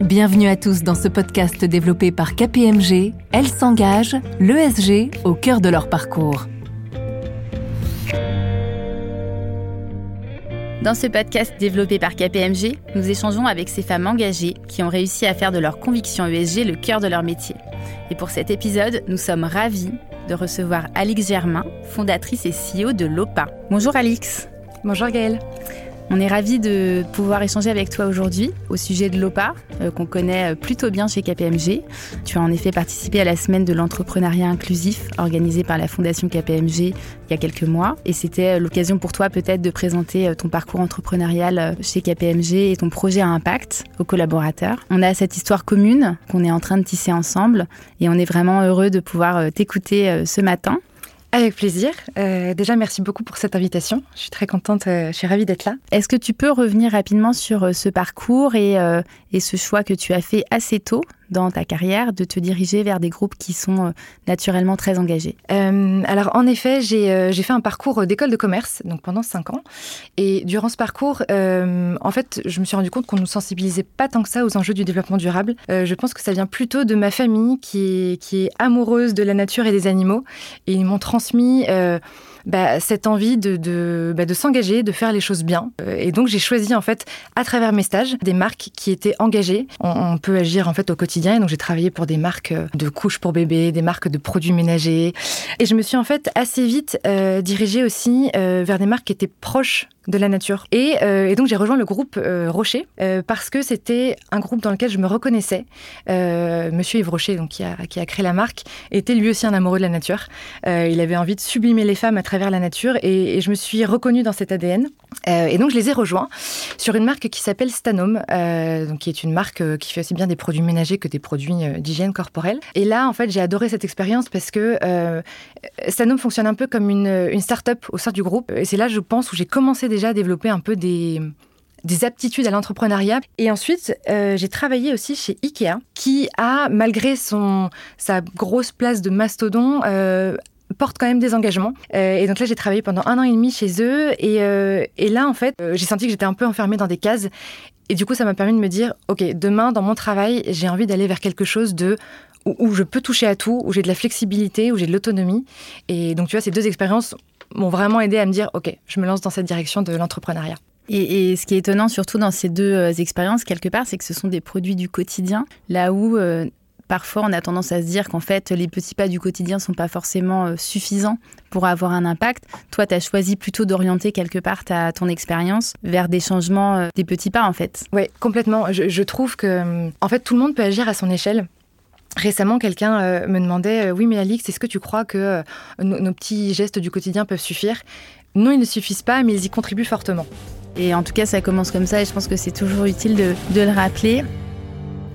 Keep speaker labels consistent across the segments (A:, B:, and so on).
A: Bienvenue à tous dans ce podcast développé par KPMG. Elles s'engagent, l'ESG, au cœur de leur parcours.
B: Dans ce podcast développé par KPMG, nous échangeons avec ces femmes engagées qui ont réussi à faire de leur conviction ESG le cœur de leur métier. Et pour cet épisode, nous sommes ravis de recevoir Alix Germain, fondatrice et CEO de l'OPA. Bonjour Alix.
C: Bonjour Gaëlle.
B: On est ravis de pouvoir échanger avec toi aujourd'hui au sujet de l'OPA, euh, qu'on connaît euh, plutôt bien chez KPMG. Tu as en effet participé à la semaine de l'entrepreneuriat inclusif organisée par la Fondation KPMG il y a quelques mois. Et c'était euh, l'occasion pour toi peut-être de présenter ton parcours entrepreneurial chez KPMG et ton projet à impact aux collaborateurs. On a cette histoire commune qu'on est en train de tisser ensemble et on est vraiment heureux de pouvoir t'écouter ce matin.
C: Avec plaisir. Euh, déjà, merci beaucoup pour cette invitation. Je suis très contente, euh, je suis ravie d'être là.
B: Est-ce que tu peux revenir rapidement sur euh, ce parcours et, et, ce choix que tu as fait assez tôt? Dans ta carrière de te diriger vers des groupes qui sont euh, naturellement très engagés?
C: Euh, Alors en effet, euh, j'ai fait un parcours d'école de commerce, donc pendant cinq ans. Et durant ce parcours, en fait, je me suis rendu compte qu'on ne nous sensibilisait pas tant que ça aux enjeux du développement durable. je pense que ça vient plutôt de ma famille qui est amoureuse de la nature et des animaux. Et ils m'ont transmis bah, cette envie de, de, bah, de s'engager, de faire les choses bien. Euh, et donc j'ai choisi en fait à travers mes stages des marques qui étaient engagées. On, peut agir en fait au quotidien. Et donc j'ai travaillé pour des marques euh, de couches pour bébés, des marques de produits ménagers. Et je me suis en fait assez vite euh, dirigée aussi vers des marques qui étaient proches de la nature. Et, et donc j'ai rejoint le groupe Rocher parce que c'était un groupe dans lequel je me reconnaissais. Monsieur Yves Rocher, donc, qui, a, créé la marque, était lui aussi un amoureux de la nature. il avait envie de sublimer les femmes à travers la nature et, je me suis reconnue dans cet ADN. Euh, et donc je les ai rejoints sur une marque qui s'appelle Stanome, euh, donc qui est une marque euh, qui fait aussi bien des produits ménagers que des produits d'hygiène corporelle. Et là, en fait, j'ai adoré cette expérience parce que Stanome fonctionne un peu comme une, une start-up au sein du groupe. Et c'est là, je pense, où j'ai commencé déjà à développer un peu des des aptitudes à l'entrepreneuriat. Et ensuite, j'ai travaillé aussi chez Ikea, qui a, malgré son, sa grosse place de mastodon, portent quand même des engagements. Euh, et donc là, j'ai travaillé pendant un an et demi chez eux. Et, euh, et là, en fait, euh, j'ai senti que j'étais un peu enfermée dans des cases. Et du coup, ça m'a permis de me dire, OK, demain, dans mon travail, j'ai envie d'aller vers quelque chose de où, je peux toucher à tout, où j'ai de la flexibilité, où j'ai de l'autonomie. Et donc, tu vois, ces deux expériences m'ont vraiment aidé à me dire, OK, je me lance dans cette direction de l'entrepreneuriat.
B: Et, ce qui est étonnant surtout dans ces deux expériences, quelque part, c'est que ce sont des produits du quotidien, là où parfois on a tendance à se dire qu'en fait les petits pas du quotidien ne sont pas forcément euh, suffisants pour avoir un impact. Toi, tu as choisi plutôt d'orienter quelque part ta, ton expérience vers des changements, euh, des petits pas en fait.
C: Oui, complètement. Je, trouve que en fait tout le monde peut agir à son échelle. Récemment, quelqu'un euh, me demandait Oui, mais Alix, est-ce que tu crois que nos, petits gestes du quotidien peuvent suffire? Non, ils ne suffisent pas, mais ils y contribuent fortement.
B: Et en tout cas, ça commence comme ça et je pense que c'est toujours utile de, le rappeler.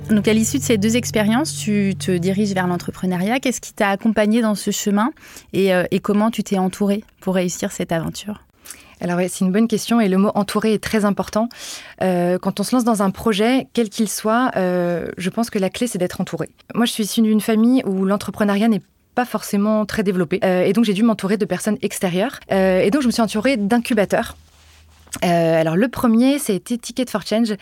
B: Donc à l'issue de ces deux expériences, tu te diriges vers l'entrepreneuriat. Qu'est-ce qui t'a accompagné dans ce chemin? Euh, et, comment tu t'es entouré pour réussir cette aventure?
C: Alors c'est une bonne question et le mot entouré est très important. Euh, quand on se lance dans un projet, quel qu'il soit, euh, je pense que la clé c'est d'être entouré. Moi je suis issue d'une famille où l'entrepreneuriat n'est pas forcément très développé. et donc j'ai dû m'entourer de personnes extérieures. et donc je me suis entourée d'incubateurs euh, alors le premier, c'était Ticket for Change,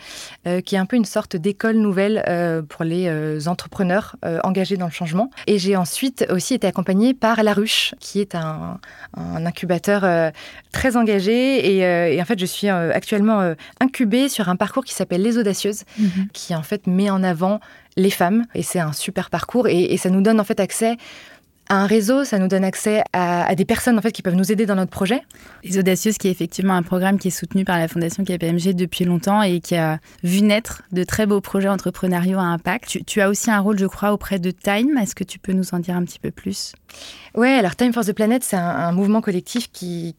C: euh, qui est un peu une sorte d'école nouvelle euh, pour les entrepreneurs engagés dans le changement. Et j'ai ensuite aussi été accompagnée par La Ruche, qui est un, incubateur très engagé. Et, en fait, je suis actuellement incubée sur un parcours qui s'appelle Les Audacieuses, mhm. qui en fait met en avant les femmes. Et c'est un super parcours et, et ça nous donne en fait accès un réseau, ça nous donne accès à, des personnes en fait qui peuvent nous aider dans notre projet.
B: Les Audacieuses, qui est effectivement un programme qui est soutenu par la Fondation KPMG depuis longtemps et qui a vu naître de très beaux projets entrepreneuriaux à impact. Tu, as aussi un rôle, je crois, auprès de Time. Est-ce que tu peux nous en dire un petit peu plus?
C: Ouais, alors Time for the Planet, c'est un, mouvement collectif qui,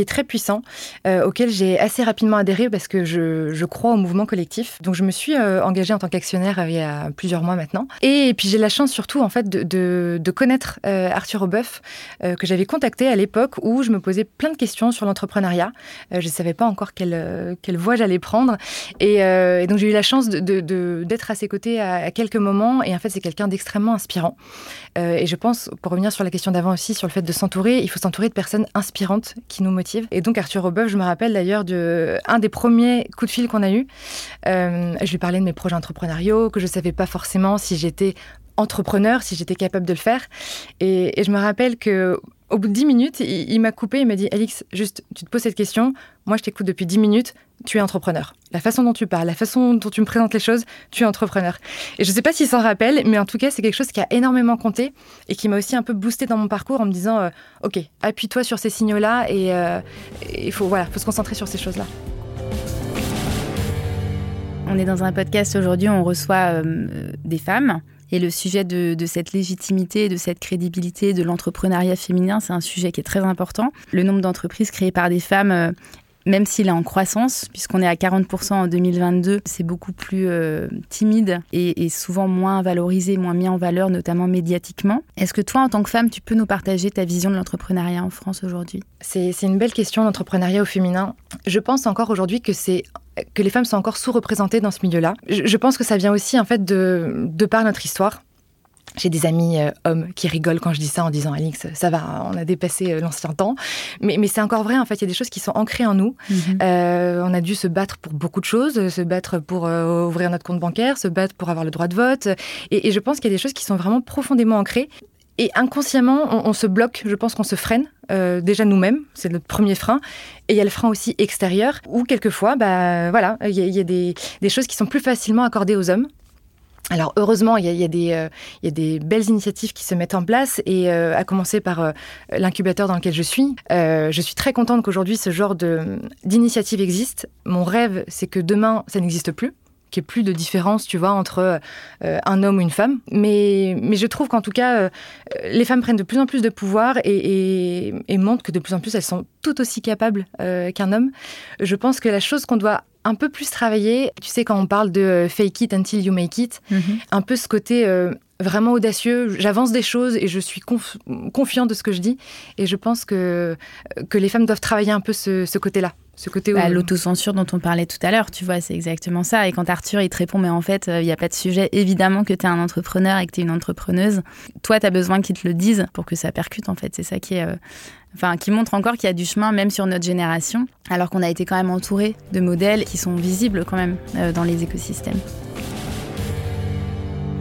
C: est très puissant, auquel j'ai assez rapidement adhéré parce que je, je, crois au mouvement collectif. Donc je me suis engagée en tant qu'actionnaire il y a plusieurs mois maintenant. Et, puis j'ai la chance surtout en fait de, de, connaître Arthur Aubeuf, que j'avais contacté à l'époque où je me posais plein de questions sur l'entrepreneuriat. je ne savais pas encore quelle, quelle voie j'allais prendre. Et, donc j'ai eu la chance d'être à ses côtés à, à quelques moments. Et en fait, c'est quelqu'un d'extrêmement inspirant. Euh, et je pense, pour revenir sur la question d'avant aussi, sur le fait de s'entourer, il faut s'entourer de personnes inspirantes qui nous motivent. Et donc Arthur Aubeuf, je me rappelle d'ailleurs de un des premiers coups de fil qu'on a eu. Euh, je lui parlais de mes projets entrepreneuriaux, que je savais pas forcément si j'étais entrepreneur, si j'étais capable de le faire. Et, je me rappelle que au bout de 10 minutes, il, m'a coupé, il m'a dit Alix, juste, tu te poses cette question, moi je t'écoute depuis 10 minutes, tu es entrepreneur. La façon dont tu parles, la façon dont tu me présentes les choses, tu es entrepreneur. Et je ne sais pas s'il s'en rappelle, mais en tout cas, c'est quelque chose qui a énormément compté et qui m'a aussi un peu boosté dans mon parcours en me disant euh, Ok, appuie-toi sur ces signaux-là et euh, il faut, voilà, faut se concentrer sur ces choses-là.
B: On est dans un podcast aujourd'hui on reçoit euh, des femmes et le sujet de, cette légitimité, de cette crédibilité, de l'entrepreneuriat féminin, c'est un sujet qui est très important. Le nombre d'entreprises créées par des femmes euh, même s'il est en croissance, puisqu'on est à 40% en 2022, c'est beaucoup plus euh, timide et, souvent moins valorisé, moins mis en valeur, notamment médiatiquement. Est-ce que toi, en tant que femme, tu peux nous partager ta vision de l'entrepreneuriat en France aujourd'hui?
C: C'est une belle question, l'entrepreneuriat au féminin. Je pense encore aujourd'hui que c'est que les femmes sont encore sous-représentées dans ce milieu-là. Je, pense que ça vient aussi en fait de, de par notre histoire. J'ai des amis euh, hommes qui rigolent quand je dis ça en disant Alix, ça va, on a dépassé euh, l'ancien temps. Mais, mais c'est encore vrai, en fait, il y a des choses qui sont ancrées en nous. Mhm. Euh, on a dû se battre pour beaucoup de choses, se battre pour ouvrir notre compte bancaire, se battre pour avoir le droit de vote. Et, je pense qu'il y a des choses qui sont vraiment profondément ancrées. Et inconsciemment, on, se bloque, je pense qu'on se freine, déjà nous-mêmes, c'est notre premier frein. Et il y a le frein aussi extérieur, où quelquefois, bah, voilà, il y a, des, des, choses qui sont plus facilement accordées aux hommes. Alors heureusement, il y, a, des, euh, il y, a, des, belles initiatives qui se mettent en place et euh, à commencer par euh, l'incubateur dans lequel je suis. je suis très contente qu'aujourd'hui ce genre d'initiative existe. Mon rêve, c'est que demain, ça n'existe plus qu'il n'y ait plus de différence, tu vois, entre un homme ou une femme. Mais, mais je trouve qu'en tout cas, les femmes prennent de plus en plus de pouvoir et, et montrent que de plus en plus, elles sont tout aussi capables qu'un homme. Je pense que la chose qu'on doit un peu plus travaillé. Tu sais, quand on parle de euh, fake it until you make it, mhm. un peu ce côté euh, vraiment audacieux. J'avance des choses et je suis confiant de ce que je dis. Et je pense que, euh, que les femmes doivent travailler un peu ce, côté-là. Ce côté
B: bah, L'autocensure dont on parlait tout à l'heure, tu vois, c'est exactement ça. Et quand Arthur, il te répond, mais en fait, il n'y a pas de sujet, évidemment que tu es un entrepreneur et que tu es une entrepreneuse. Toi, tu as besoin qu'ils te le disent pour que ça percute, en fait. C'est ça qui est enfin, qui montre encore qu'il y a du chemin même sur notre génération, alors qu'on a été quand même entouré de modèles qui sont visibles quand même euh, dans les écosystèmes.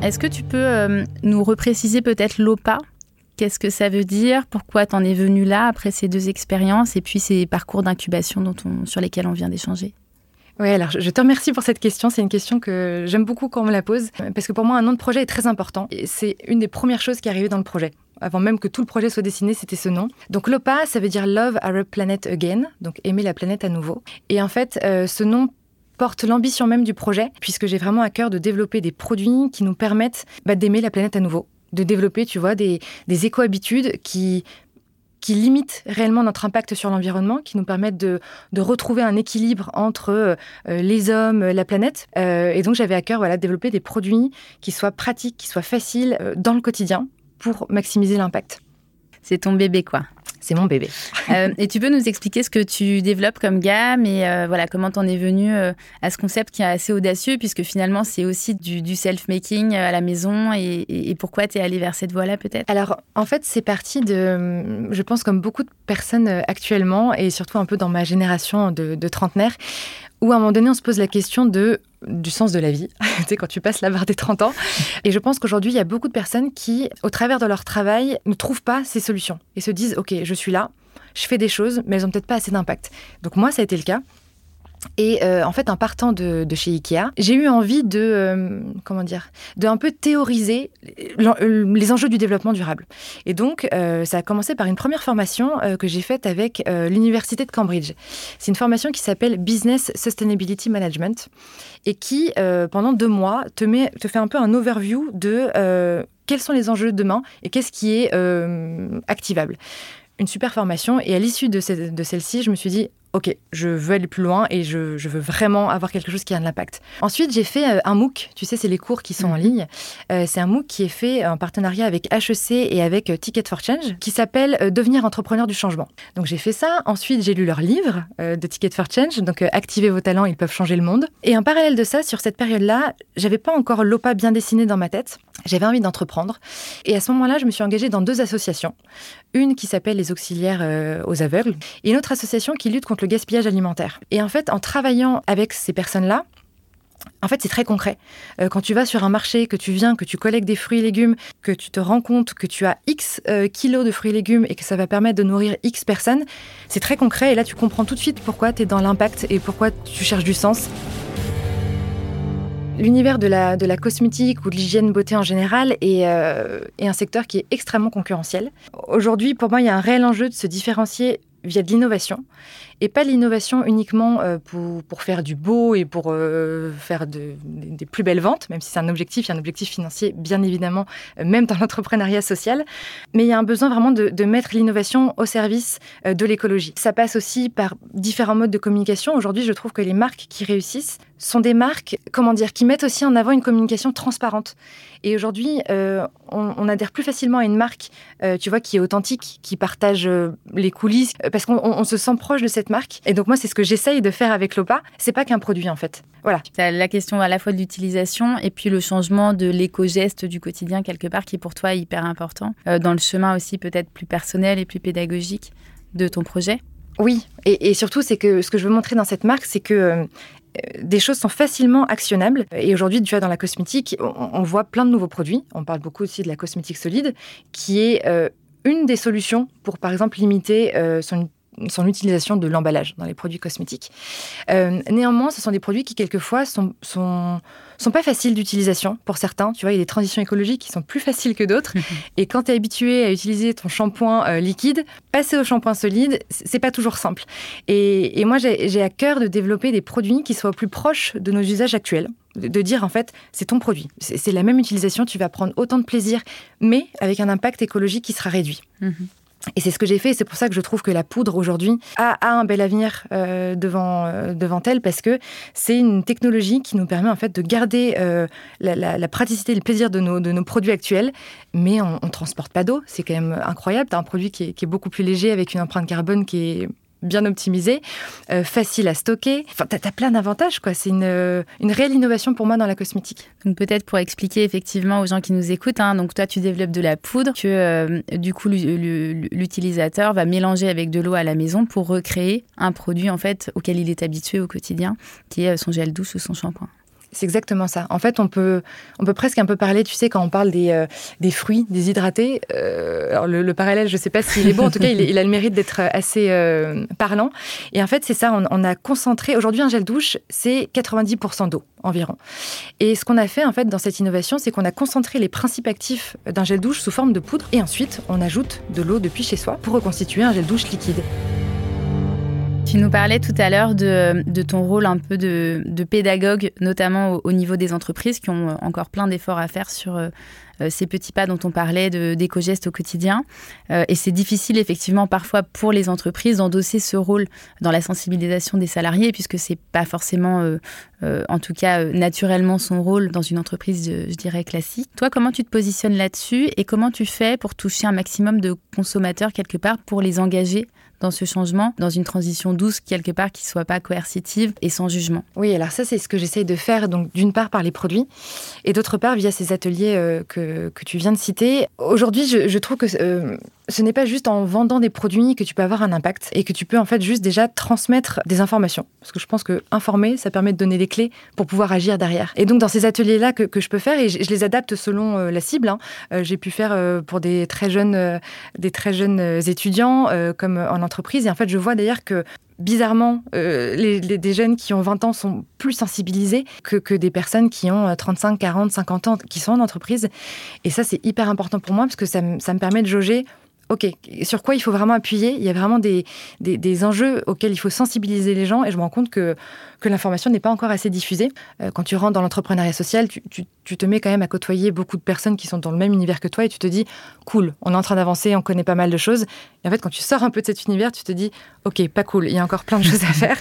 B: Est-ce que tu peux euh, nous repréciser peut-être l'OPA? Qu'est-ce que ça veut dire? Pourquoi t'en es venu là après ces deux expériences et puis ces parcours d'incubation sur lesquels on vient d'échanger?
C: Oui, alors je te remercie pour cette question. C'est une question que j'aime beaucoup quand on me la pose, parce que pour moi, un nom de projet est très important. C'est une des premières choses qui est arrivée dans le projet. Avant même que tout le projet soit dessiné, c'était ce nom. Donc l'OPA, ça veut dire Love Our Planet Again, donc aimer la planète à nouveau. Et en fait, euh, ce nom porte l'ambition même du projet, puisque j'ai vraiment à cœur de développer des produits qui nous permettent bah, d'aimer la planète à nouveau de développer, tu vois, des, des éco-habitudes qui limitent réellement notre impact sur l'environnement, qui nous permettent de, retrouver un équilibre entre euh, les hommes, la planète. Euh, et donc j'avais à cœur voilà, de développer des produits qui soient pratiques, qui soient faciles euh, dans le quotidien pour maximiser l'impact.
B: C'est ton bébé, quoi.
C: C'est mon bébé.
B: Euh, et tu peux nous expliquer ce que tu développes comme gamme et euh, voilà comment t'en es venu euh, à ce concept qui est assez audacieux puisque finalement c'est aussi du, self-making à la maison et, pourquoi tu es allé vers cette voie-là peut-être?
C: Alors en fait c'est parti de, je pense comme beaucoup de personnes actuellement et surtout un peu dans ma génération de, de trentenaires, où à un moment donné, on se pose la question de, du sens de la vie, tu sais, quand tu passes la barre des 30 ans. Et je pense qu'aujourd'hui, il y a beaucoup de personnes qui, au travers de leur travail, ne trouvent pas ces solutions et se disent, OK, je suis là, je fais des choses, mais elles n'ont peut-être pas assez d'impact. Donc moi, ça a été le cas. Et euh, en fait, en partant de, chez Ikea, j'ai eu envie de, euh, comment dire, de un peu théoriser euh, les enjeux du développement durable. Et donc, ça a commencé par une première formation que j'ai faite avec l'université de Cambridge. C'est une formation qui s'appelle Business Sustainability Management et qui, pendant deux mois, te, met, te fait un peu un overview de quels sont les enjeux de demain et qu'est-ce qui est activable. une super formation. Et à l'issue de, de celle-ci, je me suis dit, OK, je veux aller plus loin et je, veux vraiment avoir quelque chose qui a de l'impact. Ensuite, j'ai fait euh, un MOOC. Tu sais, c'est les cours qui sont en mhm. ligne. Euh, c'est un MOOC qui est fait en partenariat avec HEC et avec euh, Ticket for Change, qui s'appelle Devenir entrepreneur du changement. Donc, j'ai fait ça. Ensuite, j'ai lu leur livre de Ticket for Change. Donc, Activez vos talents, ils peuvent changer le monde. Et en parallèle de ça, sur cette période-là, j'avais pas encore l'OPA bien dessiné dans ma tête. J'avais envie d'entreprendre. Et à ce moment-là, je me suis engagée dans deux associations. Une qui s'appelle les auxiliaires aux aveugles et une autre association qui lutte contre le gaspillage alimentaire. Et en fait, en travaillant avec ces personnes-là, en fait, c'est très concret. Euh, quand tu vas sur un marché, que tu viens, que tu collectes des fruits et légumes, que tu te rends compte que tu as X euh, kilos de fruits et légumes et que ça va permettre de nourrir X personnes, c'est très concret. Et là, tu comprends tout de suite pourquoi tu es dans l'impact et pourquoi tu cherches du sens. L'univers de la, de la cosmétique ou de l'hygiène beauté en général est, euh, est un secteur qui est extrêmement concurrentiel. Aujourd'hui, pour moi, il y a un réel enjeu de se différencier via de l'innovation et pas l'innovation uniquement euh, pour, faire du beau et pour euh, faire de, des plus belles ventes, même si c'est un objectif, il y a un objectif financier bien évidemment, euh, même dans l'entrepreneuriat social, mais il y a un besoin vraiment de, mettre l'innovation au service de l'écologie. Ça passe aussi par différents modes de communication. Aujourd'hui, je trouve que les marques qui réussissent sont des marques, comment dire, qui mettent aussi en avant une communication transparente. Et aujourd'hui, on, adhère plus facilement à une marque, tu vois, qui est authentique, qui partage les coulisses, parce qu'on se sent proche de cette marque. Et donc moi, c'est ce que j'essaye de faire avec Lopa. C'est pas qu'un produit en fait. Voilà.
B: la question à la fois de l'utilisation et puis le changement de l'éco-geste du quotidien quelque part qui pour toi est hyper important. Euh, dans le chemin aussi peut-être plus personnel et plus pédagogique de ton projet?
C: Oui, et, surtout c'est que ce que je veux montrer dans cette marque, c'est que euh, des choses sont facilement actionnables. Et aujourd'hui, tu vois, dans la cosmétique, on, voit plein de nouveaux produits. On parle beaucoup aussi de la cosmétique solide, qui est euh, une des solutions pour, par exemple, limiter son son utilisation de l'emballage dans les produits cosmétiques. Euh, néanmoins, ce sont des produits qui quelquefois sont, sont, sont pas faciles d'utilisation pour certains. Tu vois, il y a des transitions écologiques qui sont plus faciles que d'autres. et quand tu es habitué à utiliser ton shampoing euh, liquide, passer au shampoing solide, c'est pas toujours simple. Et, et moi, j'ai à cœur de développer des produits qui soient plus proches de nos usages actuels de dire en fait c'est ton produit, c'est la même utilisation, tu vas prendre autant de plaisir, mais avec un impact écologique qui sera réduit. Mhm. Et c'est ce que j'ai fait. C'est pour ça que je trouve que la poudre aujourd'hui a, un bel avenir euh, devant, euh, devant elle parce que c'est une technologie qui nous permet en fait de garder euh, la, praticité et le plaisir de nos, de nos produits actuels, mais on ne transporte pas d'eau. C'est quand même incroyable. Tu un produit qui est, qui est, beaucoup plus léger avec une empreinte carbone qui est bien optimisé, euh, facile à stocker. Enfin, tu as, plein d'avantages, quoi. C'est une, euh, une, réelle innovation pour moi dans la cosmétique.
B: Peut-être pour expliquer effectivement aux gens qui nous écoutent, hein, donc toi, tu développes de la poudre que euh, du coup, l'utilisateur va mélanger avec de l'eau à la maison pour recréer un produit en fait auquel il est habitué au quotidien, qui est son gel douce ou son shampoing.
C: C'est exactement ça. En fait, on peut, on peut presque un peu parler, tu sais, quand on parle des, euh, des fruits déshydratés. Euh, alors, le, parallèle, je ne sais pas s'il est bon. En tout cas, il, a le mérite d'être assez euh, parlant. Et en fait, c'est ça. On, a concentré. Aujourd'hui, un gel douche, c'est 90% d'eau environ. Et ce qu'on a fait, en fait, dans cette innovation, c'est qu'on a concentré les principes actifs d'un gel douche sous forme de poudre. Et ensuite, on ajoute de l'eau depuis chez soi pour reconstituer un gel douche liquide.
B: Tu nous parlais tout à l'heure de, ton rôle un peu de, pédagogue, notamment au, niveau des entreprises qui ont encore plein d'efforts à faire sur euh, euh, ces petits pas dont on parlait d'éco-gestes au quotidien. Euh, et c'est difficile effectivement parfois pour les entreprises d'endosser ce rôle dans la sensibilisation des salariés, puisque c'est pas forcément, en tout cas naturellement, son rôle dans une entreprise, je dirais, classique. Toi, comment tu te positionnes là-dessus et comment tu fais pour toucher un maximum de consommateurs quelque part pour les engager dans ce changement, dans une transition douce quelque part qui soit pas coercitive et sans jugement.
C: Oui, alors ça c'est ce que j'essaye de faire, donc d'une part par les produits et d'autre part via ces ateliers euh, que, que, tu viens de citer. Aujourd'hui, je, trouve que euh, ce n'est pas juste en vendant des produits que tu peux avoir un impact et que tu peux en fait juste déjà transmettre des informations. Parce que je pense que informer, ça permet de donner des clés pour pouvoir agir derrière. Et donc dans ces ateliers-là que, que je peux faire, et je, les adapte selon euh, la cible, hein, j'ai pu faire pour des très jeunes, des très jeunes étudiants comme en entreprise. Et en fait, je vois d'ailleurs que bizarrement, euh, les, des jeunes qui ont 20 ans sont plus sensibilisés que, que des personnes qui ont 35, 40, 50 ans, qui sont en entreprise. Et ça, c'est hyper important pour moi parce que ça, ça me permet de jauger OK, sur quoi il faut vraiment appuyer? Il y a vraiment des, des, enjeux auxquels il faut sensibiliser les gens et je me rends compte que, que l'information n'est pas encore assez diffusée. Euh, quand tu rentres dans l'entrepreneuriat social, tu, tu, te mets quand même à côtoyer beaucoup de personnes qui sont dans le même univers que toi et tu te dis, cool, on est en train d'avancer, on connaît pas mal de choses. Et en fait, quand tu sors un peu de cet univers, tu te dis, OK, pas cool, il y a encore plein de choses à faire.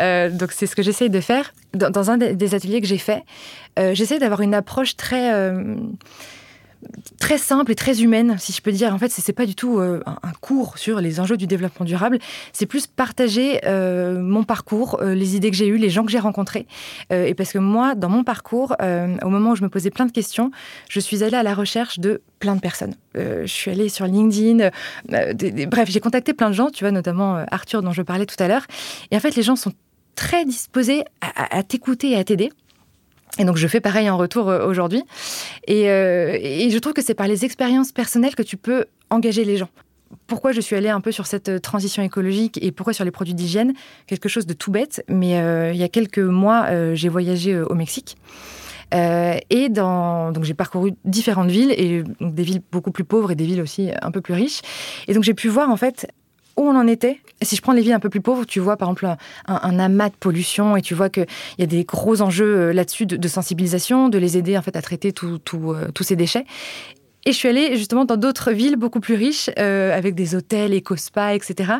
C: Euh, donc c'est ce que j'essaye de faire. Dans, un des, ateliers que j'ai fait, euh, j'essaie d'avoir une approche très très simple et très humaine, si je peux dire. En fait, c'est pas du tout euh, un, cours sur les enjeux du développement durable. C'est plus partager euh, mon parcours, euh, les idées que j'ai eues, les gens que j'ai rencontrés. et parce que moi, dans mon parcours, au moment où je me posais plein de questions, je suis allée à la recherche de plein de personnes. je suis allée sur LinkedIn. bref, j'ai contacté plein de gens, tu vois, notamment Arthur dont je parlais tout à l'heure. Et en fait, les gens sont très disposés à t'écouter et à t'aider. Et donc je fais pareil en retour euh, aujourd'hui. Euh, et, je trouve que c'est par les expériences personnelles que tu peux engager les gens. Pourquoi je suis allée un peu sur cette euh, transition écologique et pourquoi sur les produits d'hygiène? Quelque chose de tout bête, mais il y a quelques mois, j'ai voyagé au Mexique. et donc j'ai parcouru différentes villes et des villes beaucoup plus pauvres et des villes aussi un peu plus riches. Et donc j'ai pu voir en fait où on en était. Si je prends les villes un peu plus pauvres, tu vois par exemple un, amas de pollution et tu vois qu'il y a des gros enjeux euh, là-dessus de, sensibilisation, de les aider en fait à traiter euh, tous ces déchets. Et je suis allée justement dans d'autres villes beaucoup plus riches, euh, avec des hôtels, éco-spa, etc.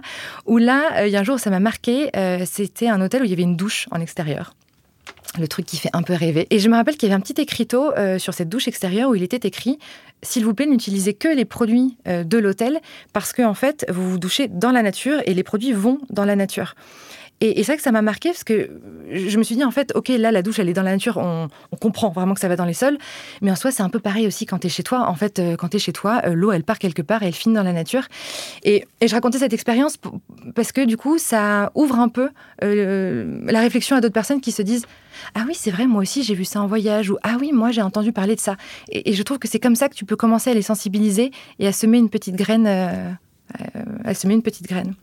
C: Où là, il y a un jour, ça m'a marqué, c'était un hôtel où il y avait une douche en extérieur le truc qui fait un peu rêver. Et je me rappelle qu'il y avait un petit écriteau sur cette douche extérieure où il était écrit s'il vous plaît, n'utilisez que les produits euh, de l'hôtel parce que en fait, vous vous douchez dans la nature et les produits vont dans la nature. Et, c'est vrai que ça m'a marqué parce que je me suis dit, en fait, ok, là, la douche, elle est dans la nature, on, comprend vraiment que ça va dans les sols. Mais en soi, c'est un peu pareil aussi quand tu es chez toi. En fait, euh, quand tu es chez toi, euh, l'eau, elle part quelque part et elle finit dans la nature. Et, je racontais cette expérience parce que du coup, ça ouvre un peu la réflexion à d'autres personnes qui se disent, ah oui, c'est vrai, moi aussi j'ai vu ça en voyage, ou ah oui, moi j'ai entendu parler de ça. Et, je trouve que c'est comme ça que tu peux commencer à les sensibiliser et à semer une petite graine. Euh, euh, à semer une petite graine.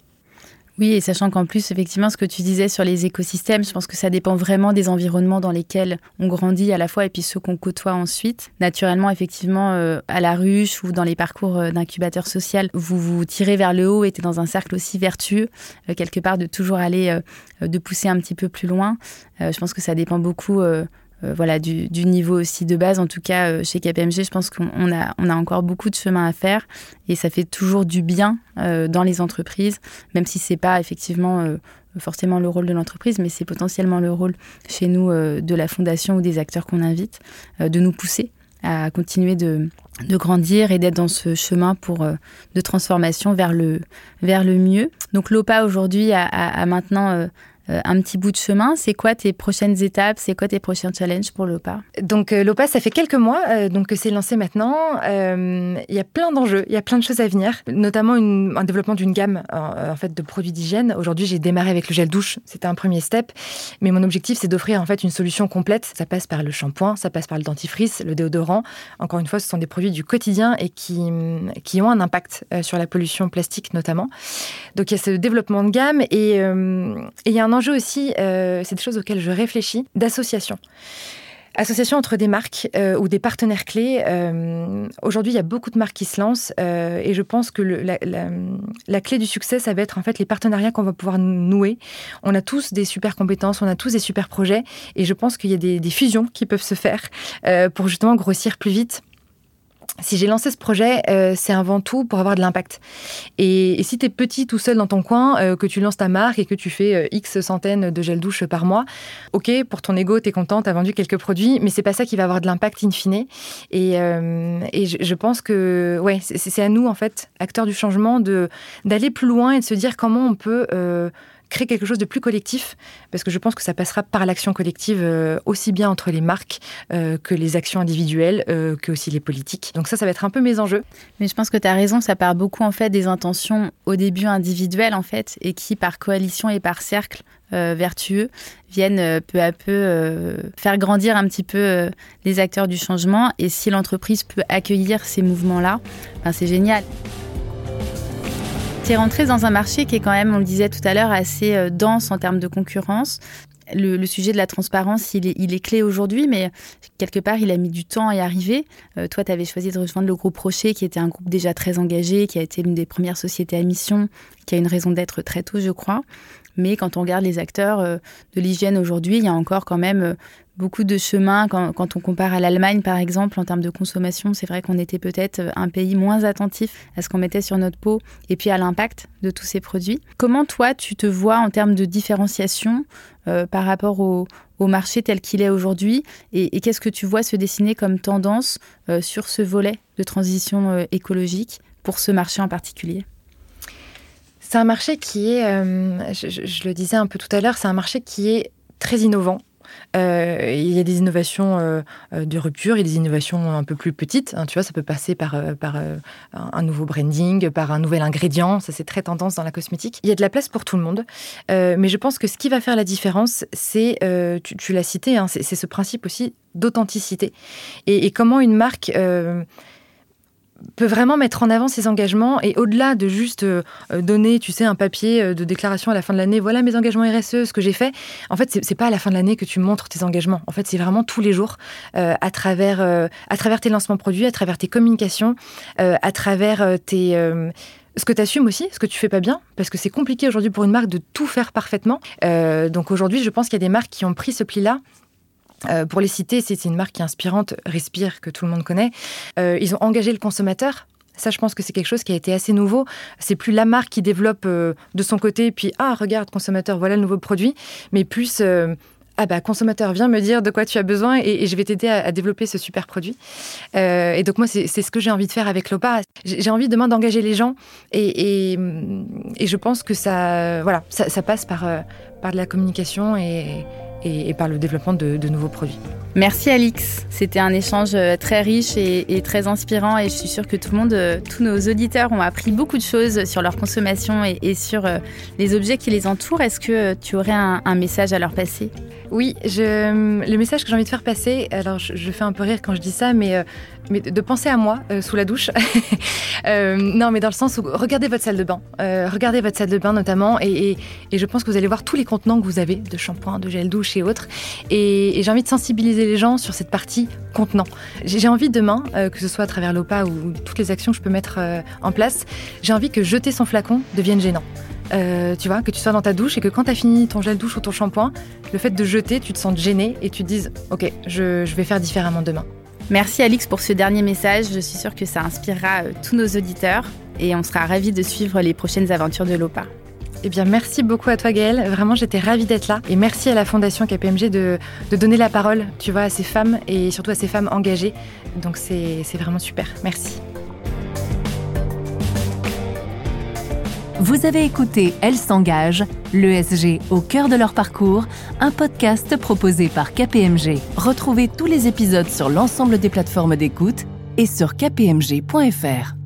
B: Oui, et sachant qu'en plus, effectivement, ce que tu disais sur les écosystèmes, je pense que ça dépend vraiment des environnements dans lesquels on grandit à la fois et puis ceux qu'on côtoie ensuite. Naturellement, effectivement, euh, à la ruche ou dans les parcours euh, d'incubateur social, vous vous tirez vers le haut et êtes dans un cercle aussi vertueux, euh, quelque part de toujours aller, de pousser un petit peu plus loin. je pense que ça dépend beaucoup euh, voilà, du, niveau aussi de base. En tout cas, euh, chez KPMG, je pense qu'on a, on a encore beaucoup de chemin à faire et ça fait toujours du bien euh, dans les entreprises, même si c'est pas effectivement forcément le rôle de l'entreprise, mais c'est potentiellement le rôle chez nous de la fondation ou des acteurs qu'on invite, de nous pousser à continuer de, grandir et d'être dans ce chemin pour de transformation vers le, vers le mieux. Donc l'OPA aujourd'hui a, maintenant euh, un petit bout de chemin. C'est quoi tes prochaines étapes? C'est quoi tes prochains challenges pour l'OPA
C: Donc euh, l'OPA, ça fait quelques mois euh, donc que c'est lancé maintenant. Il y a plein d'enjeux, il y a plein de choses à venir, notamment un développement d'une gamme en fait de produits d'hygiène. Aujourd'hui, j'ai démarré avec le gel douche, c'était un premier step, mais mon objectif c'est d'offrir en fait une solution complète. Ça passe par le shampoing, ça passe par le dentifrice, le déodorant. Encore une fois, ce sont des produits du quotidien et qui qui ont un impact sur la pollution plastique notamment. Donc il y a ce développement de gamme et il y a un enjeu aussi, euh, c'est des choses auxquelles je réfléchis, d'association. Association entre des marques euh, ou des partenaires clés. Euh, aujourd'hui, il y a beaucoup de marques qui se lancent et je pense que la, clé du succès, ça va être en fait les partenariats qu'on va pouvoir nouer. On a tous des super compétences, on a tous des super projets et je pense qu'il y a des, des, fusions qui peuvent se faire pour justement grossir plus vite si j'ai lancé ce projet, euh, c'est avant tout pour avoir de l'impact. Et, si tu es petit tout seul dans ton coin, euh, que tu lances ta marque et que tu fais euh, X centaines de gel douche par mois, ok, pour ton ego, tu es content, tu as vendu quelques produits, mais c'est pas ça qui va avoir de l'impact in fine. Et, je, pense que ouais, c'est à nous, en fait, acteurs du changement, d'aller plus loin et de se dire comment on peut créer quelque chose de plus collectif, parce que je pense que ça passera par l'action collective euh, aussi bien entre les marques euh, que les actions individuelles, euh, que aussi les politiques. Donc ça, ça va être un peu mes enjeux.
B: Mais je pense que tu as raison, ça part beaucoup en fait des intentions au début individuelles en fait, et qui par coalition et par cercle vertueux viennent peu à peu faire grandir un petit peu les acteurs du changement. Et si l'entreprise peut accueillir ces mouvements-là, ben c'est génial. Tu es rentré dans un marché qui est quand même, on le disait tout à l'heure, assez euh, dense en termes de concurrence. le, sujet de la transparence, il est, clé aujourd'hui, mais quelque part, il a mis du temps à y arriver. Euh, toi, tu avais choisi de rejoindre le groupe Rocher, qui était un groupe déjà très engagé, qui a été l'une des premières sociétés à mission, qui a une raison d'être très tôt, je crois. Mais quand on regarde les acteurs euh, de l'hygiène aujourd'hui, il y a encore quand même euh, beaucoup de chemin. Quand, on compare à l'Allemagne, par exemple, en termes de consommation, c'est vrai qu'on était peut-être euh, un pays moins attentif à ce qu'on mettait sur notre peau et puis à l'impact de tous ces produits. Comment toi, tu te vois en termes de différenciation par rapport au, marché tel qu'il est aujourd'hui et, qu'est-ce que tu vois se dessiner comme tendance sur ce volet de transition écologique pour ce marché en particulier?
C: C'est un marché qui est, euh, je, le disais un peu tout à l'heure, c'est un marché qui est très innovant. Euh, il y a des innovations euh, de rupture, il y a des innovations un peu plus petites. Hein, tu vois, ça peut passer par, un nouveau branding, par un nouvel ingrédient. Ça, c'est très tendance dans la cosmétique. Il y a de la place pour tout le monde. mais je pense que ce qui va faire la différence, c'est, tu, l'as cité, hein, c'est ce principe aussi d'authenticité. Et, comment une marque peut vraiment mettre en avant ses engagements et au-delà de juste euh, donner, tu sais, un papier euh, de déclaration à la fin de l'année, voilà mes engagements RSE, ce que j'ai fait. En fait, c'est pas à la fin de l'année que tu montres tes engagements. En fait, c'est vraiment tous les jours euh, à travers à travers tes lancements produits, à travers tes communications, à travers tes ce que tu assumes aussi, ce que tu fais pas bien, parce que c'est compliqué aujourd'hui pour une marque de tout faire parfaitement. donc aujourd'hui, je pense qu'il y a des marques qui ont pris ce pli-là euh, pour les citer, c'est une marque qui est inspirante, Respire, que tout le monde connaît. Euh, ils ont engagé le consommateur. Ça, je pense que c'est quelque chose qui a été assez nouveau. C'est plus la marque qui développe euh, de son côté, puis ah regarde consommateur, voilà le nouveau produit, mais plus ah bah consommateur, viens me dire de quoi tu as besoin et, je vais t'aider à, développer ce super produit. et donc moi, c'est ce que j'ai envie de faire avec Lopa. J'ai envie demain d'engager les gens et, et, je pense que ça, voilà, ça, passe par, par de la communication et, et, par le développement de, nouveaux produits.
B: Merci Alix, c'était un échange euh, très riche et, très inspirant et je suis sûre que tout le monde, euh, tous nos auditeurs ont appris beaucoup de choses sur leur consommation et, sur euh, les objets qui les entourent. Est-ce que tu aurais un, message à leur passer?
C: Oui, le message que j'ai envie de faire passer, alors je, fais un peu rire quand je dis ça, mais, de penser à moi sous la douche. non, mais dans le sens où regardez votre salle de bain, regardez votre salle de bain notamment et, et je pense que vous allez voir tous les contenants que vous avez de shampoing, de gel douche et autres. Et, j'ai envie de les gens sur cette partie contenant. J'ai envie demain, euh, que ce soit à travers l'OPA ou toutes les actions que je peux mettre euh, en place, j'ai envie que jeter son flacon devienne gênant. Euh, tu vois, que tu sois dans ta douche et que quand tu as fini ton gel douche ou ton shampoing, le fait de jeter, tu te sens gêné et tu te dises Ok, je, je vais faire différemment demain.
B: Merci Alix pour ce dernier message. Je suis sûre que ça inspirera tous nos auditeurs et on sera ravis de suivre les prochaines aventures de l'OPA.
C: Eh bien, merci beaucoup à toi, Gaëlle. Vraiment, j'étais ravie d'être là. Et merci à la Fondation KPMG de, donner la parole, tu vois, à ces femmes et surtout à ces femmes engagées. Donc, c'est vraiment super. Merci.
A: Vous avez écouté Elles s'engagent, l'ESG au cœur de leur parcours, un podcast proposé par KPMG. Retrouvez tous les épisodes sur l'ensemble des plateformes d'écoute et sur kpmg.fr.